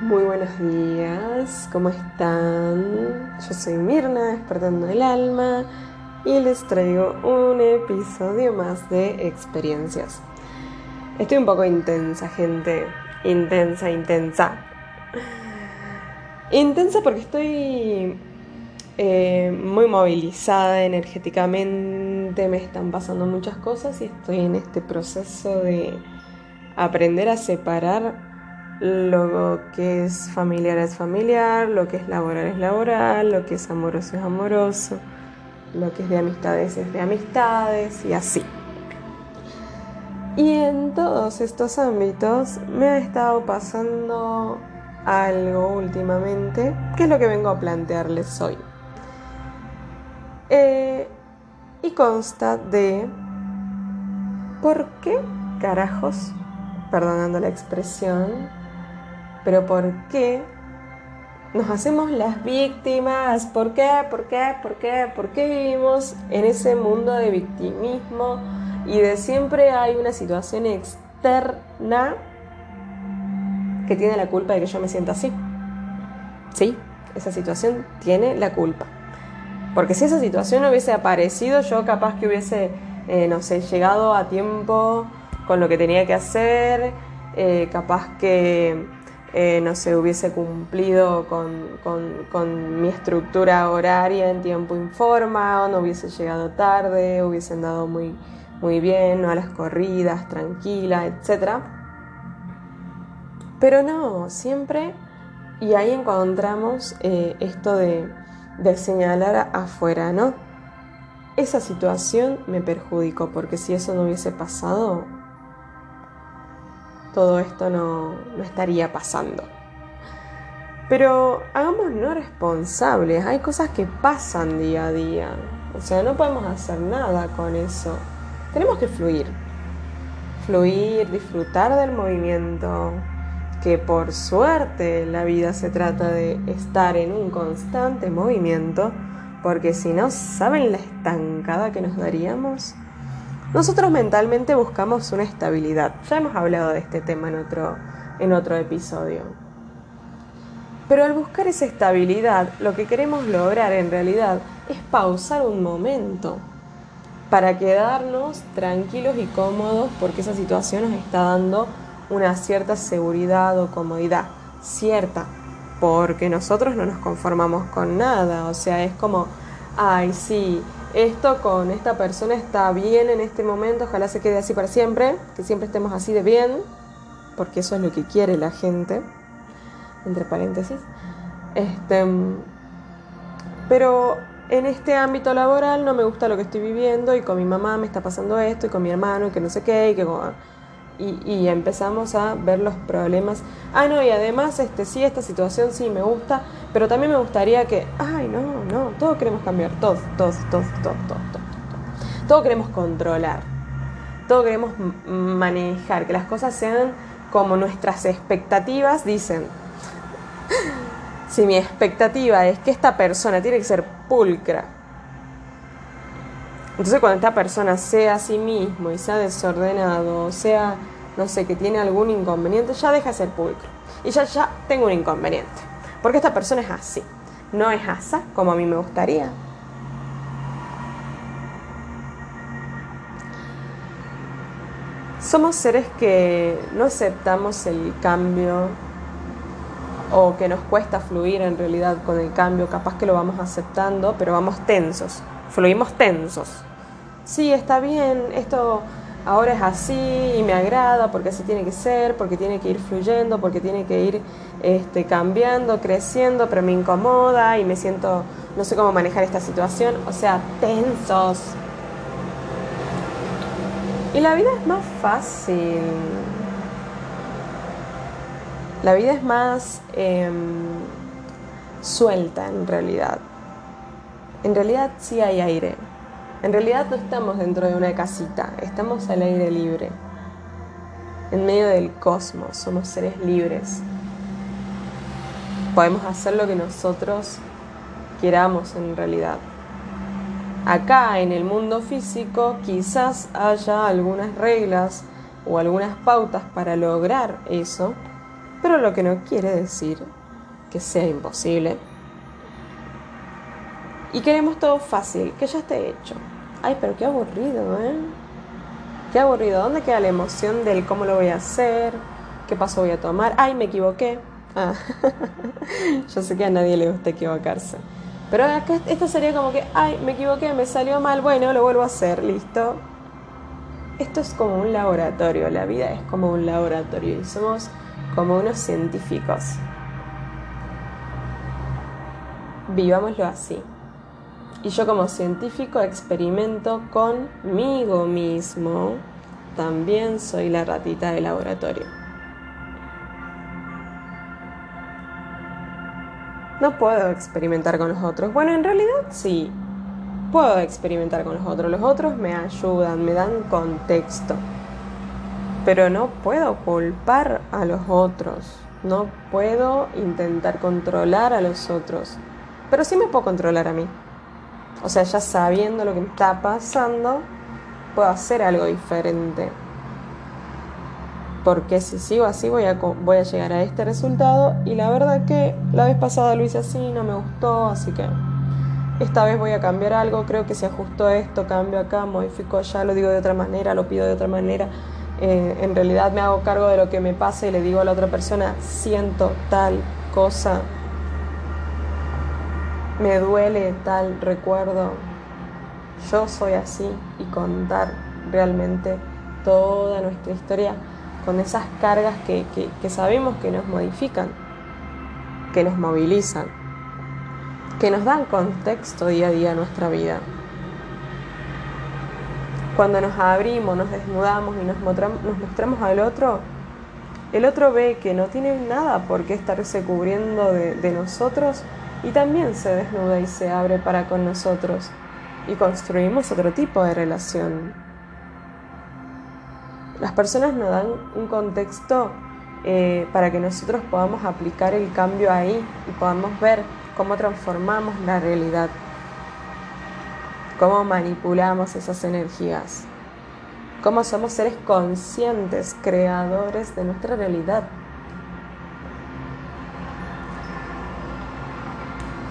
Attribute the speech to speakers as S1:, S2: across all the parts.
S1: Muy buenos días, ¿cómo están? Yo soy Mirna, despertando el alma, y les traigo un episodio más de experiencias. Estoy un poco intensa, gente. Intensa, intensa. Intensa porque estoy eh, muy movilizada energéticamente, me están pasando muchas cosas y estoy en este proceso de aprender a separar lo que es familiar es familiar, lo que es laboral es laboral, lo que es amoroso es amoroso, lo que es de amistades es de amistades y así. Y en todos estos ámbitos me ha estado pasando algo últimamente, que es lo que vengo a plantearles hoy. Eh, y consta de por qué carajos, perdonando la expresión, pero ¿por qué nos hacemos las víctimas? ¿Por qué? ¿Por qué? ¿Por qué? ¿Por qué vivimos en ese mundo de victimismo y de siempre hay una situación externa que tiene la culpa de que yo me sienta así? Sí, esa situación tiene la culpa. Porque si esa situación no hubiese aparecido, yo capaz que hubiese, eh, no sé, llegado a tiempo con lo que tenía que hacer, eh, capaz que eh, no se hubiese cumplido con, mi estructura horaria en tiempo informa, no hubiese llegado tarde, hubiese andado muy, muy bien, a las corridas, tranquila, etc. Pero no, siempre, y ahí encontramos eh, esto de, de señalar afuera, ¿no? Esa situación me perjudicó, porque si eso no hubiese pasado, todo esto no, estaría pasando. Pero no responsables, hay cosas que pasan día a día, o sea, no podemos hacer nada con eso. Tenemos que fluir, fluir, disfrutar del movimiento, que por suerte la vida se trata de estar en un constante movimiento, porque si no, ¿saben la estancada que nos daríamos? Nosotros mentalmente buscamos una estabilidad. Ya hemos hablado de este tema en otro, en otro episodio. Pero al buscar esa estabilidad, lo que queremos lograr en realidad es pausar un momento para quedarnos tranquilos y cómodos porque esa situación nos está dando una cierta seguridad o comodidad. Cierta, porque nosotros no nos conformamos con nada. O sea, es como, ay, sí, esto con esta persona está bien en este momento, ojalá se quede así para siempre, que siempre estemos así de bien, porque eso es lo que quiere la gente, entre paréntesis. Este, pero en este ámbito laboral no me gusta lo que estoy viviendo y con mi mamá me está pasando esto y con mi hermano y que no sé qué y que y, empezamos a ver los problemas. Ah, no, y además, este, sí, esta situación sí me gusta, pero también me gustaría que, ay, no, no, todos queremos cambiar, todos, todos, todos, todos, todos, todos. Todo queremos controlar, todo queremos manejar, que las cosas sean como nuestras expectativas dicen. Si mi expectativa es que esta persona tiene que ser pulcra, entonces cuando esta persona sea a sí mismo y sea desordenado, sea, no sé, que tiene algún inconveniente, ya deja de ser pulcro. Y ya, ya tengo un inconveniente. Porque esta persona es así. No es asa como a mí me gustaría. Somos seres que no aceptamos el cambio o que nos cuesta fluir en realidad con el cambio, capaz que lo vamos aceptando, pero vamos tensos fluimos tensos. Sí, está bien, esto ahora es así y me agrada porque así tiene que ser, porque tiene que ir fluyendo, porque tiene que ir este, cambiando, creciendo, pero me incomoda y me siento, no sé cómo manejar esta situación, o sea, tensos. Y la vida es más fácil. La vida es más em, suelta en realidad en realidad sí hay aire. En realidad no estamos dentro de una casita, estamos al aire libre. En medio del cosmos, somos seres libres. Podemos hacer lo que nosotros queramos en realidad. Acá en el mundo físico quizás haya algunas reglas o algunas pautas para lograr eso, pero lo que no quiere decir que sea imposible. Y queremos todo fácil, que ya esté hecho. Ay, pero qué aburrido, ¿eh? Qué aburrido. ¿Dónde queda la emoción del cómo lo voy a hacer? ¿Qué paso voy a tomar? Ay, me equivoqué. Ah. Yo sé que a nadie le gusta equivocarse. Pero acá esto sería como que, ay, me equivoqué, me salió mal, bueno, lo vuelvo a hacer, listo. Esto es como un laboratorio, la vida es como un laboratorio y somos como unos científicos. Vivámoslo así. Y yo como científico experimento conmigo mismo. También soy la ratita de laboratorio. No puedo experimentar con los otros. Bueno, en realidad sí. Puedo experimentar con los otros. Los otros me ayudan, me dan contexto. Pero no puedo culpar a los otros. No puedo intentar controlar a los otros. Pero sí me puedo controlar a mí. O sea, ya sabiendo lo que me está pasando, puedo hacer algo diferente. Porque si sigo así voy a, voy a llegar a este resultado. Y la verdad que la vez pasada lo hice así, no me gustó, así que esta vez voy a cambiar algo. Creo que se ajustó esto, cambio acá, modifico ya, lo digo de otra manera, lo pido de otra manera eh, en realidad me hago cargo de lo que me pasa y le digo a la otra persona, siento tal cosa, me duele tal recuerdo, yo soy así y contar realmente toda nuestra historia con esas cargas que, que sabemos que nos modifican, que nos movilizan, que nos dan contexto día a día a nuestra vida. Cuando nos abrimos, nos desnudamos y nos mostramos, al otro, el otro ve que no tiene nada por qué estarse cubriendo de, de, nosotros y también se desnuda y se abre para con nosotros y construimos otro tipo de relación. Las personas nos dan un contexto eh, para que nosotros podamos aplicar el cambio ahí y podamos ver cómo transformamos la realidad cómo manipulamos esas energías, cómo somos seres conscientes, creadores de nuestra realidad.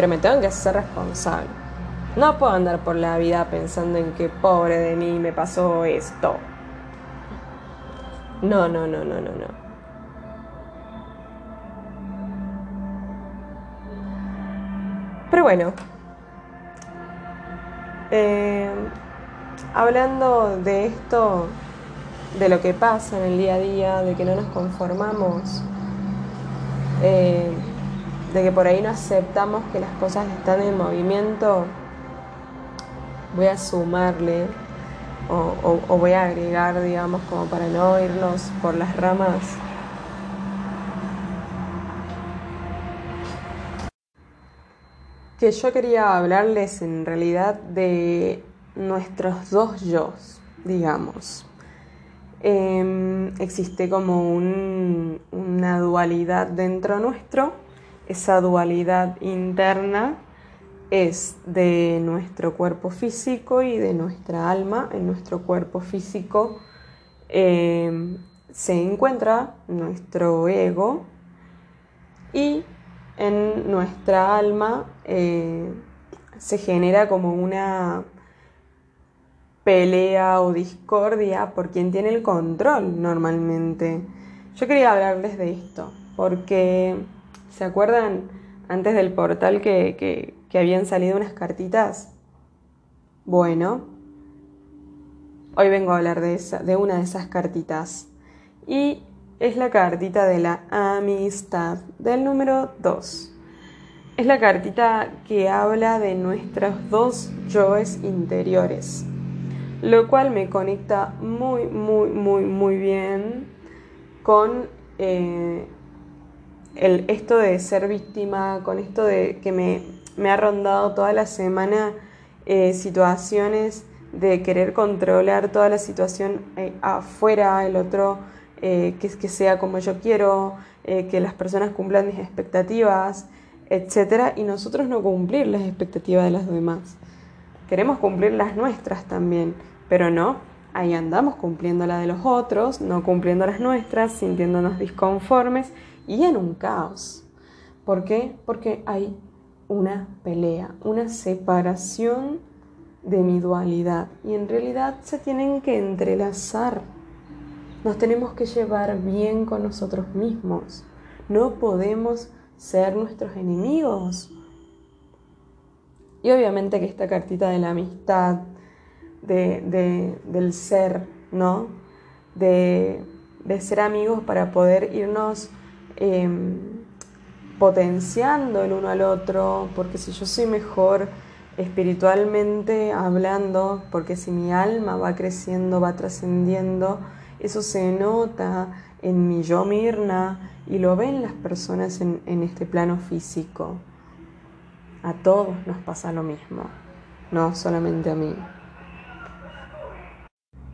S1: Pero me tengo que hacer responsable. No puedo andar por la vida pensando en que pobre de mí me pasó esto. No, no, no, no, no, no. Pero bueno, eh, hablando de esto, de lo que pasa en el día a día, de que no nos conformamos, eh, de que por ahí no aceptamos que las cosas están en movimiento, voy a sumarle o, voy a agregar, digamos, como para no irnos por las ramas que yo quería hablarles en realidad de nuestros dos yo, digamos. Em, existe como una dualidad dentro nuestro. Esa dualidad interna es de nuestro cuerpo físico y de nuestra alma. En nuestro cuerpo físico em, se encuentra nuestro ego y en nuestra alma eh, se genera como una pelea o discordia por quien tiene el control normalmente. Yo quería hablarles de esto, porque ¿se acuerdan antes del portal que, que habían salido unas cartitas? Bueno, hoy vengo a hablar de, esa, de una de esas cartitas. Y es la cartita de la amistad del número 2. Es la cartita que habla de nuestros dos yoes interiores, lo cual me conecta muy, muy, muy, muy bien con eh, el, esto de ser víctima, con esto de que me, me ha rondado toda la semana eh, situaciones de querer controlar toda la situación eh, afuera, el otro eh, que, que sea como yo quiero, que las personas cumplan mis expectativas, etc. Y nosotros no cumplir las expectativas de los demás. Queremos cumplir las nuestras también, pero no, ahí andamos cumpliendo la de los otros, no cumpliendo las nuestras, sintiéndonos disconformes y en un caos. ¿Por qué? Porque hay una pelea, una separación de mi dualidad y en realidad se tienen que entrelazar. Nos tenemos que llevar bien con nosotros mismos. No podemos ser nuestros enemigos. Y obviamente que esta cartita de la amistad, de, del ser, ¿no? De, ser amigos para poder irnos em, potenciando el uno al otro, porque si yo soy mejor espiritualmente hablando, porque si mi alma va creciendo, va trascendiendo, eso se nota en mi yo Mirna y lo ven las personas en, en este plano físico. A todos nos pasa lo mismo, no solamente a mí.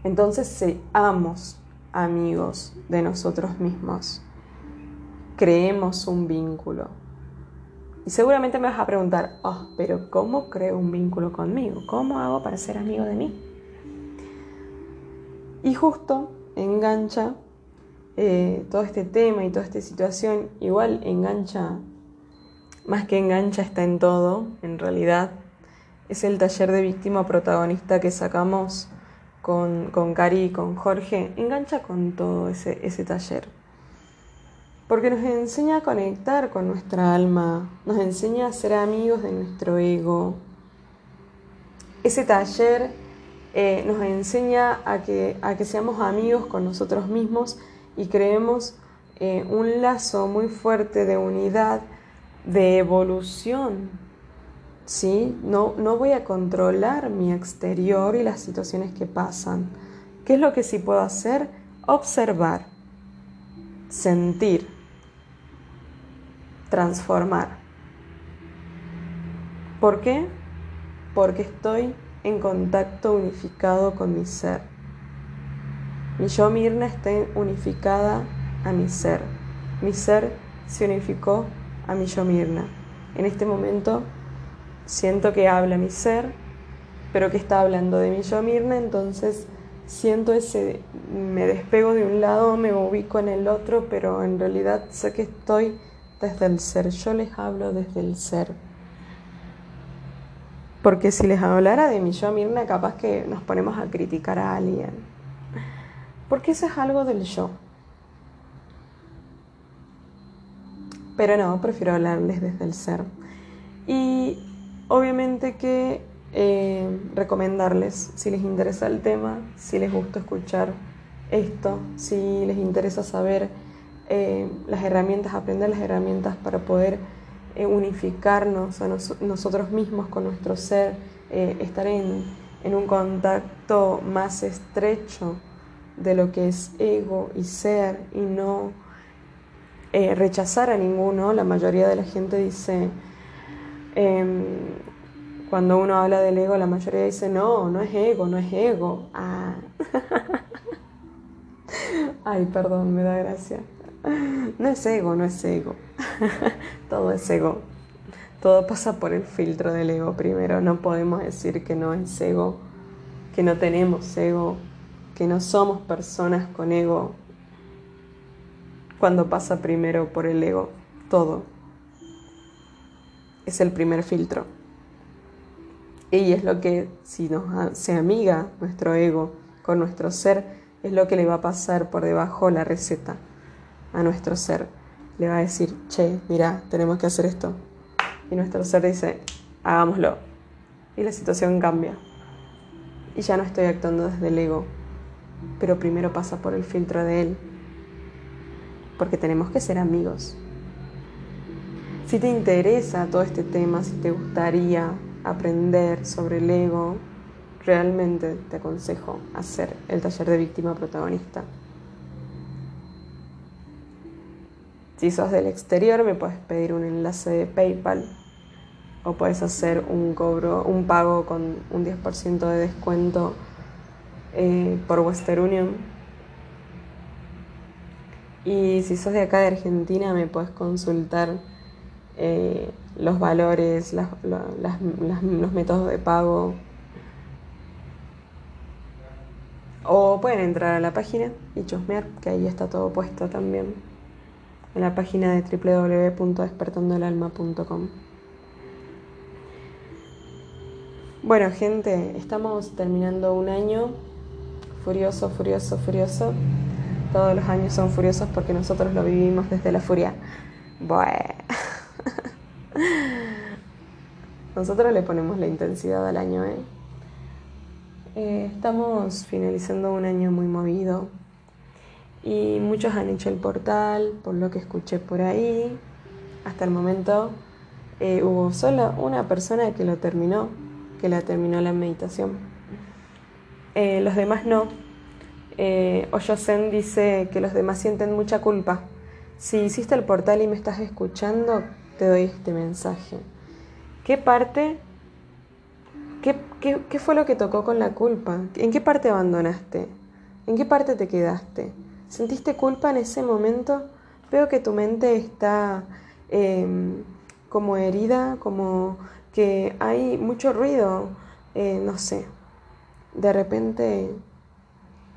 S1: Entonces seamos amigos de nosotros mismos. Creemos un vínculo. Y seguramente me vas a preguntar, oh, pero ¿cómo creo un vínculo conmigo? ¿Cómo hago para ser amigo de mí? Y justo engancha eh, todo este tema y toda esta situación, igual engancha, más que engancha está en todo, en realidad, es el taller de víctima protagonista que sacamos con, con Cari y con Jorge, engancha con todo ese, ese taller. Porque nos enseña a conectar con nuestra alma, nos enseña a ser amigos de nuestro ego. Ese taller eh, nos enseña a que, a que seamos amigos con nosotros mismos y creemos eh, un lazo muy fuerte de unidad, de evolución, ¿sí? No, no voy a controlar mi exterior y las situaciones que pasan. ¿Qué es lo que sí puedo hacer? Observar, sentir, transformar. ¿Por qué? Porque estoy en contacto unificado con mi ser. Mi yo Mirna está unificada a mi ser. Mi ser se unificó a mi yo Mirna. En este momento siento que habla mi ser, pero que está hablando de mi yo Mirna, entonces siento ese, me despego de un lado, me ubico en el otro, pero en realidad sé que estoy desde el ser, yo les hablo desde el ser. Porque si les hablara de mi yo Mirna, capaz que nos ponemos a criticar a alguien. Porque eso es algo del yo. Pero no, prefiero hablarles desde el ser. Y obviamente que eh, recomendarles, si les interesa el tema, si les gusta escuchar esto, si les interesa saber eh, las herramientas, aprender las herramientas para poder eh, unificarnos a nosotros mismos con nuestro ser, estar en, en un contacto más estrecho de lo que es ego y ser y no rechazar a ninguno. La mayoría de la gente dice, Em, cuando uno habla del ego, la mayoría dice, no, no es ego, no es ego. Ah. Ay, perdón, me da gracia. No es ego, no es ego. Todo es ego. Todo pasa por el filtro del ego primero. No podemos decir que no es ego, que no tenemos ego, que no somos personas con ego. Cuando pasa primero por el ego, todo es el primer filtro. Y es lo que, si nos, se amiga nuestro ego con nuestro ser, es lo que le va a pasar por debajo la receta a nuestro ser. Le va a decir, che, mira, tenemos que hacer esto. Y nuestro ser dice, hagámoslo. Y la situación cambia. Y ya no estoy actuando desde el ego, pero primero pasa por el filtro de él. Porque tenemos que ser amigos. Si te interesa todo este tema, si te gustaría aprender sobre el ego, realmente te aconsejo hacer el taller de víctima protagonista. Si sos del exterior, me puedes pedir un enlace de PayPal o puedes hacer un cobro, un pago con un 10% de descuento eh, por Western Union. Y si sos de acá de Argentina, me puedes consultar eh, los valores, los métodos de pago. O pueden entrar a la página y chusmear, que ahí está todo puesto también. En la página de www.despertandoelalma.com. Bueno, gente, estamos terminando un año furioso, furioso, furioso. Todos los años son furiosos porque nosotros lo vivimos desde la furia. Bueno. Nosotros le ponemos la intensidad al año, ¿eh? ¿eh? Estamos finalizando un año muy movido y muchos han hecho el portal, por lo que escuché por ahí. Hasta el momento eh, hubo solo una persona que lo terminó, que la terminó la meditación. Eh, los demás no. Eh, Oyosen dice que los demás sienten mucha culpa. Si hiciste el portal y me estás escuchando, te doy este mensaje. ¿Qué parte? ¿Qué, qué, fue lo que tocó con la culpa? ¿En qué parte abandonaste? ¿En qué parte te quedaste? ¿Sentiste culpa en ese momento? Veo que tu mente está em, como herida, como que hay mucho ruido, eh, no sé. De repente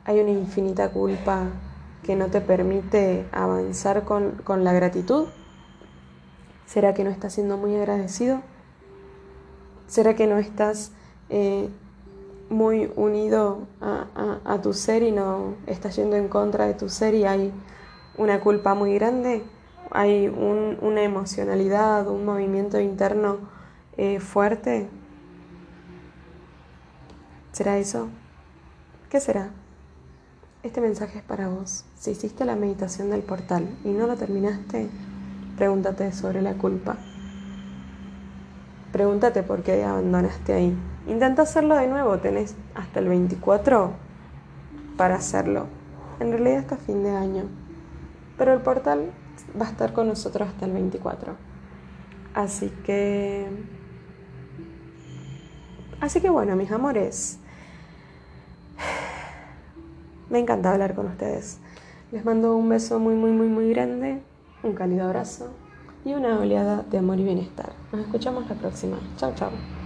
S1: hay una infinita culpa que no te permite avanzar con, con la gratitud. ¿Será que no estás siendo muy agradecido? ¿Será que no estás eh, muy unido a, tu ser y no estás yendo en contra de tu ser y hay una culpa muy grande? ¿Hay una emocionalidad, un movimiento interno eh, fuerte? ¿Será eso? ¿Qué será? Este mensaje es para vos. Si hiciste la meditación del portal y no lo terminaste, pregúntate sobre la culpa. Pregúntate por qué abandonaste ahí. Intenta hacerlo de nuevo, tenés hasta el 24 para hacerlo. En realidad hasta fin de año. Pero el portal va a estar con nosotros hasta el 24. Así que... Así que bueno, mis amores. Me encanta hablar con ustedes. Les mando un beso muy, muy, muy, muy grande. Un cálido abrazo y una oleada de amor y bienestar. Nos escuchamos la próxima. Chao, chao.